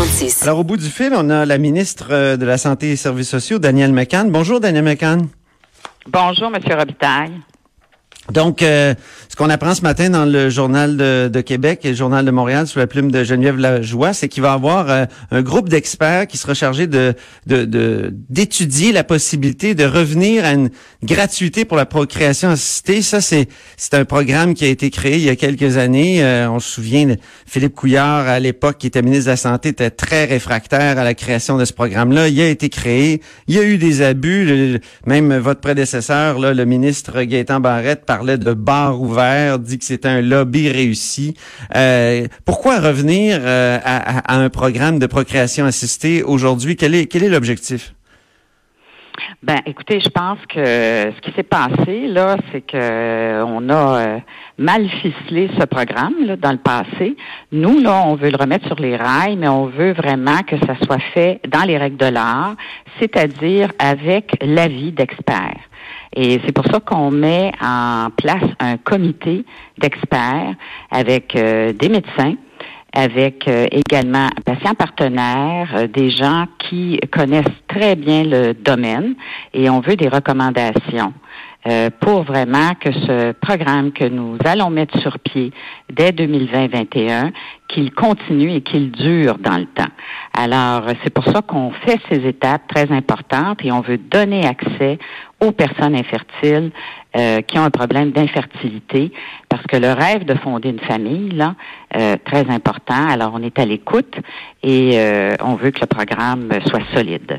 46. Alors, au bout du fil, on a la ministre euh, de la Santé et des Services sociaux, Danielle McCann. Bonjour, Danielle McCann. Bonjour, Monsieur Robitaille. Donc, euh, ce qu'on apprend ce matin dans le Journal de, de, Québec et le Journal de Montréal sous la plume de Geneviève Lajoie, c'est qu'il va y avoir euh, un groupe d'experts qui sera chargé de d'étudier la possibilité de revenir à une gratuité pour la procréation assistée. Ça, c'est c'est un programme qui a été créé il y a quelques années. Euh, on se souvient, de Philippe Couillard, à l'époque, qui était ministre de la Santé, était très réfractaire à la création de ce programme-là. Il a été créé. Il y a eu des abus. même votre prédécesseur, là, le ministre Gaétan Barrette, par parlait de bar ouvert, dit que c'était un lobby réussi. Euh, pourquoi revenir euh, à, un programme de procréation assistée aujourd'hui? Quel est quel est l'objectif? Ben, écoutez, je pense que ce qui s'est passé là, c'est que on a euh, mal ficelé ce programme dans le passé. Nous là, on veut le remettre sur les rails, mais on veut vraiment que ça soit fait dans les règles de l'art, c'est-à-dire avec l'avis d'experts. Et c'est pour ça qu'on met en place un comité d'experts avec euh, des médecins, avec euh, également patients partenaires, euh, des gens qui connaissent très bien le domaine et on veut des recommandations. Euh, pour vraiment que ce programme que nous allons mettre sur pied dès 2020-2021, qu'il continue et qu'il dure dans le temps. Alors, c'est pour ça qu'on fait ces étapes très importantes et on veut donner accès aux personnes infertiles euh, qui ont un problème d'infertilité, parce que le rêve de fonder une famille, là, euh, très important. Alors, on est à l'écoute et on veut que le programme soit solide.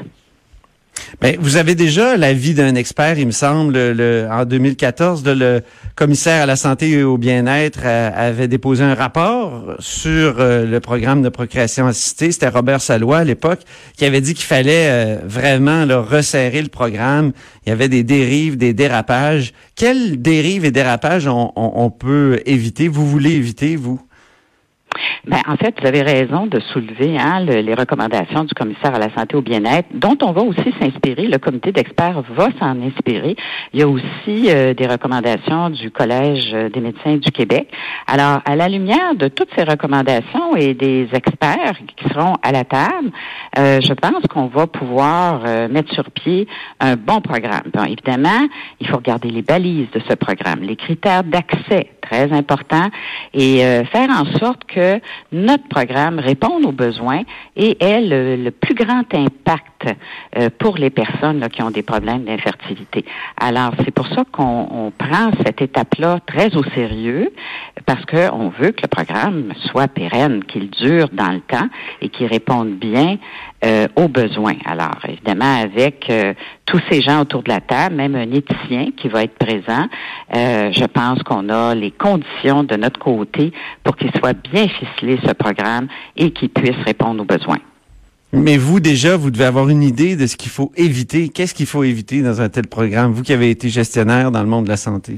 Ben, vous avez déjà l'avis d'un expert, il me semble, le, en 2014, le commissaire à la santé et au bien-être euh, avait déposé un rapport sur euh, le programme de procréation assistée. C'était Robert Salois à l'époque qui avait dit qu'il fallait euh, vraiment resserrer le programme. Il y avait des dérives, des dérapages. Quelles dérives et dérapages on peut éviter? Vous voulez éviter, vous? Ben, en fait, vous avez raison de soulever hein, les recommandations du commissaire à la santé au bien-être, dont on va aussi s'inspirer. Le comité d'experts va s'en inspirer. Il y a aussi euh, des recommandations du Collège des médecins du Québec. Alors, à la lumière de toutes ces recommandations et des experts qui seront à la table, euh, je pense qu'on va pouvoir euh, mettre sur pied un bon programme. Bon, évidemment, il faut regarder les balises de ce programme, les critères d'accès, très importants, et faire en sorte que notre programme réponde aux besoins et ait le, plus grand impact euh, pour les personnes qui ont des problèmes d'infertilité. Alors, c'est pour ça qu'on prend cette étape-là très au sérieux, parce qu'on veut que le programme soit pérenne, qu'il dure dans le temps et qu'il réponde bien euh, aux besoins. Alors, évidemment, avec euh, tous ces gens autour de la table, même un éthicien qui va être présent, euh, je pense qu'on a les conditions de notre côté pour qu'il soit bien ficelé, ce programme, et qu'il puisse répondre aux besoins. Mais vous, déjà, vous devez avoir une idée de ce qu'il faut éviter. Qu'est-ce qu'il faut éviter dans un tel programme, vous qui avez été gestionnaire dans le monde de la santé?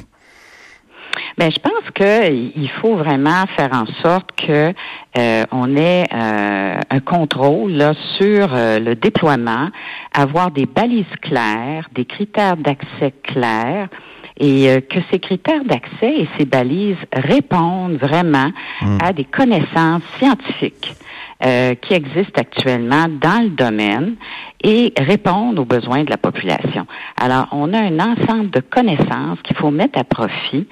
Ben, je pense qu'il faut vraiment faire en sorte que euh, on ait euh, un contrôle là, sur euh, le déploiement, avoir des balises claires, des critères d'accès clairs et que ces critères d'accès et ces balises répondent vraiment hmm. à des connaissances scientifiques. Euh, qui existent actuellement dans le domaine et répondent aux besoins de la population. Alors, on a un ensemble de connaissances qu'il faut mettre à profit,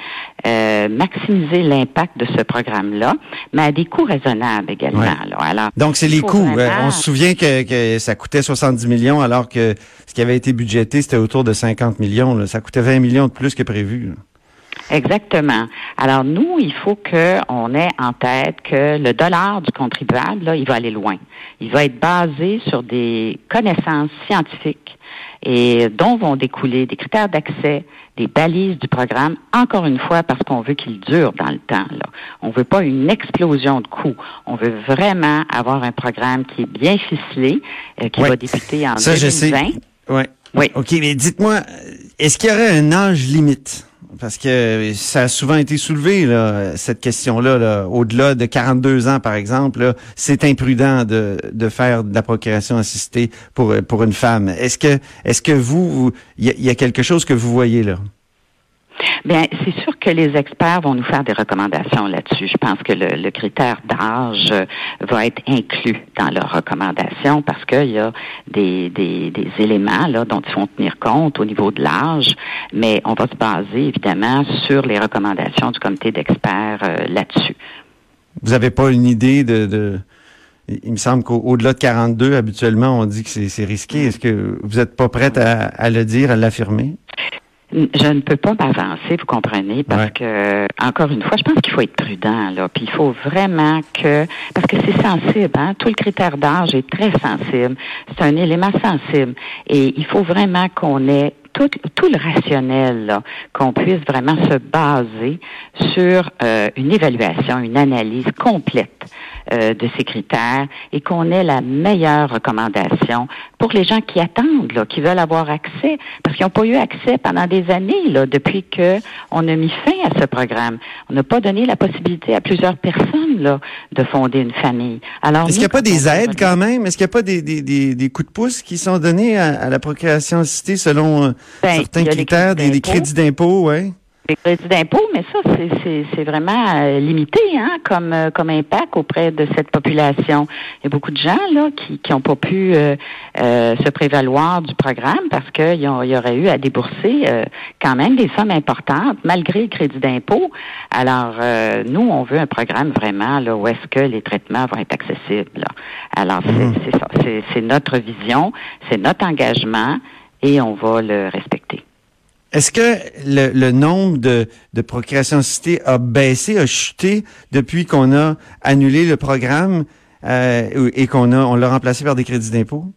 euh, maximiser l'impact de ce programme-là, mais à des coûts raisonnables également. Alors, Donc, c'est les coûts. Euh, on se souvient que, que, ça coûtait 70 millions alors que ce qui avait été budgété, c'était autour de 50 millions. Ça coûtait 20 millions de plus que prévu. Exactement. Alors nous, il faut qu'on ait en tête que le dollar du contribuable, là, il va aller loin. Il va être basé sur des connaissances scientifiques et dont vont découler des critères d'accès, des balises du programme, encore une fois parce qu'on veut qu'il dure dans le temps. Là. On veut pas une explosion de coûts. On veut vraiment avoir un programme qui est bien ficelé, euh, qui va débuter en Ça, 2020. Je sais. Ouais. Oui. OK, mais dites-moi, est-ce qu'il y aurait un âge limite? Parce que ça a souvent été soulevé, là, cette question-là. Là. Au-delà de 42 ans, par exemple, c'est imprudent de, de faire de la procréation assistée pour, pour une femme. Est-ce que est-ce que vous, il y, y, a quelque chose que vous voyez là? Bien, c'est sûr que les experts vont nous faire des recommandations là-dessus. Je pense que le, critère d'âge va être inclus dans leurs recommandations parce qu'il y a des, éléments dont ils vont tenir compte au niveau de l'âge, mais on va se baser évidemment sur les recommandations du comité d'experts euh, là-dessus. Vous n'avez pas une idée de. Il me semble qu'au-delà de 42, habituellement, on dit que c'est risqué. Est-ce que vous n'êtes pas prête à le dire, à l'affirmer? Je ne peux pas m'avancer, vous comprenez, parce Ouais. que encore une fois, je pense qu'il faut être prudent là. Puis il faut vraiment que parce que c'est sensible, hein. Tout le critère d'âge est très sensible. C'est un élément sensible, et il faut vraiment qu'on ait tout, tout le rationnel, qu'on puisse vraiment se baser sur euh, une évaluation, une analyse complète euh, de ces critères et qu'on ait la meilleure recommandation pour les gens qui attendent, là, qui veulent avoir accès, parce qu'ils n'ont pas eu accès pendant des années, là, depuis que on a mis fin à ce programme. On n'a pas donné la possibilité à plusieurs personnes là, de fonder une famille. Alors, Est-ce qu'il n'y a pas des aides quand même? Est-ce qu'il n'y a pas des, des, des, des coups de pouce qui sont donnés à, à la procréation assistée selon euh, Ben, certains critères, des, crédits d'impôt, ouais? Les crédits d'impôt, mais ça, c'est- vraiment euh, limité hein, comme, euh, comme impact auprès de cette population. Il y a beaucoup de gens là qui n'ont pas pu euh, euh, se prévaloir du programme parce qu'il y, aurait eu à débourser euh, quand même des sommes importantes malgré le crédit d'impôt. Alors, euh, nous, on veut un programme vraiment là où est-ce que les traitements vont être accessibles. là. Alors, c'est c'est ça. C'est- C'est notre vision, c'est notre engagement et on va le respecter. Est-ce que le, nombre de, de procréation assistée a baissé, a chuté depuis qu'on a annulé le programme euh, et qu'on a on l'a remplacé par des crédits d'impôt?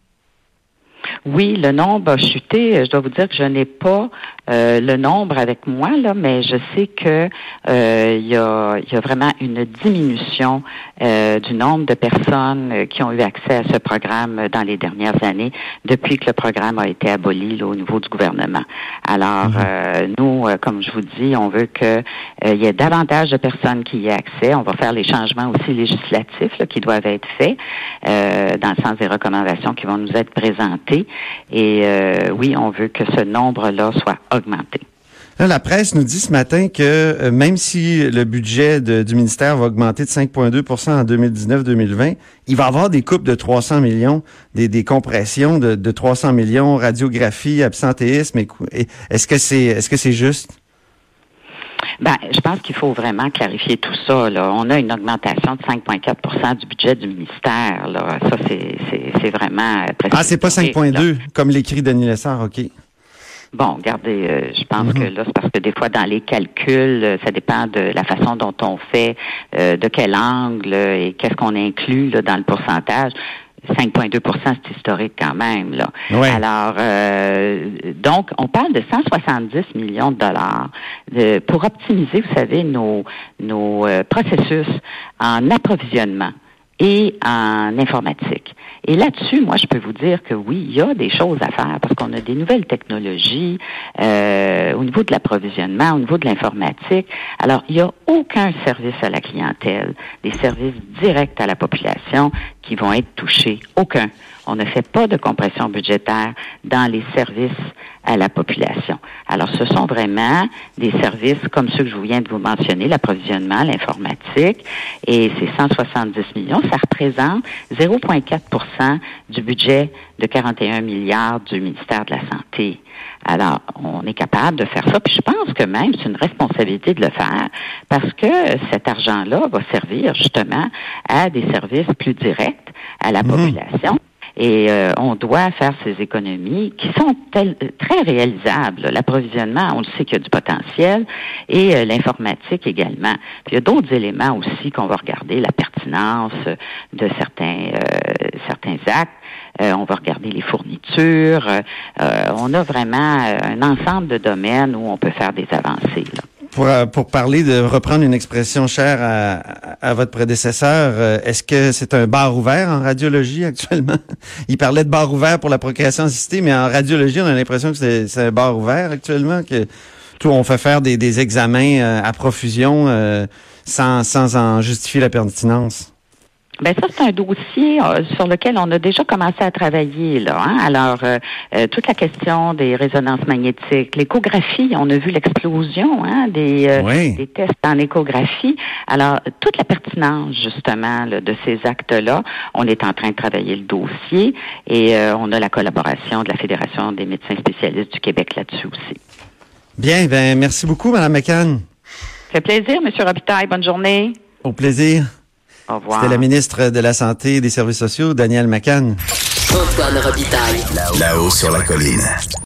Oui, le nombre a chuté. Je dois vous dire que je n'ai pas euh, le nombre avec moi, là, mais je sais que euh, il y, a, y a vraiment une diminution euh, du nombre de personnes euh, qui ont eu accès à ce programme dans les dernières années, depuis que le programme a été aboli là, au niveau du gouvernement. Alors, euh, nous, euh, comme je vous dis, on veut que euh, il y ait davantage de personnes qui y aient accès. On va faire les changements aussi législatifs là, qui doivent être faits euh, dans le sens des recommandations qui vont nous être présentées. Et euh, oui, on veut que ce nombre-là soit augmenté. La presse nous dit ce matin que euh, même si le budget du ministère va augmenter de 5,2% en 2019-2020, il va y avoir des coupes de 300 millions, des, compressions de, de 300 millions, radiographie, absentéisme. est-ce que c'est juste? Ben, je pense qu'il faut vraiment clarifier tout ça. Là. On a une augmentation de 5,4% du budget du ministère. Là. Ça, c'est, vraiment euh, Ah, c'est pas historique, là. 5,2 comme l'écrit Denis Lessard, OK. Bon, regardez, euh, je pense Mhm. que là, c'est parce que des fois, dans les calculs, euh, ça dépend de la façon dont on fait, euh, de quel angle et qu'est-ce qu'on inclut là, dans le pourcentage. 5,2% c'est historique quand même. Là. Ouais. Alors, euh, donc, on parle de 170 millions de dollars de- pour optimiser, vous savez, nos, nos euh, processus en approvisionnement et en informatique. Et là-dessus, moi, je peux vous dire que oui, il y a des choses à faire parce qu'on a des nouvelles technologies euh, au niveau de l'approvisionnement, au niveau de l'informatique. Alors, il n'y a aucun service à la clientèle, des services directs à la population qui vont être touchés. Aucun. On ne fait pas de compression budgétaire dans les services à la population. Alors, ce sont vraiment des services comme ceux que je viens de vous mentionner, l'approvisionnement, l'informatique, et ces 170 millions, ça représente 0,4% du budget de 41 milliards du ministère de la Santé. Alors, on est capable de faire ça, puis je pense que même c'est une responsabilité de le faire, parce que cet argent-là va servir justement à des services plus directs à la population. Et euh, on doit faire ces économies qui sont très réalisables. L'approvisionnement, on le sait qu'il y a du potentiel et euh, l'informatique également. Puis il y a d'autres éléments aussi qu'on va regarder, la pertinence de certains, certains actes. On va regarder les fournitures. on a vraiment un ensemble de domaines où on peut faire des avancées. Pour, euh, pour parler de reprendre une expression chère à, à votre prédécesseur, euh, est-ce que c'est un bar ouvert en radiologie actuellement? Il parlait de bar ouvert pour la procréation assistée, mais en radiologie, on a l'impression que c'est un bar ouvert actuellement, que tout on fait faire des, des examens euh, à profusion sans, sans en justifier la pertinence. Ben ça c'est un dossier euh, sur lequel on a déjà commencé à travailler là. Hein? Alors euh, euh, toute la question des résonances magnétiques, l'échographie, on a vu l'explosion hein, des, des tests en échographie. Alors toute la pertinence justement de ces actes-là, on est en train de travailler le dossier et on a la collaboration de la Fédération des médecins spécialistes du Québec là-dessus aussi. Bien, ben merci beaucoup, Madame McCann. Ça fait plaisir, Monsieur Robitaille. Bonne journée. Au plaisir. C'était la ministre de la Santé et des Services sociaux, Danielle McCann. Antoine Robitaille. Là-haut sur la colline.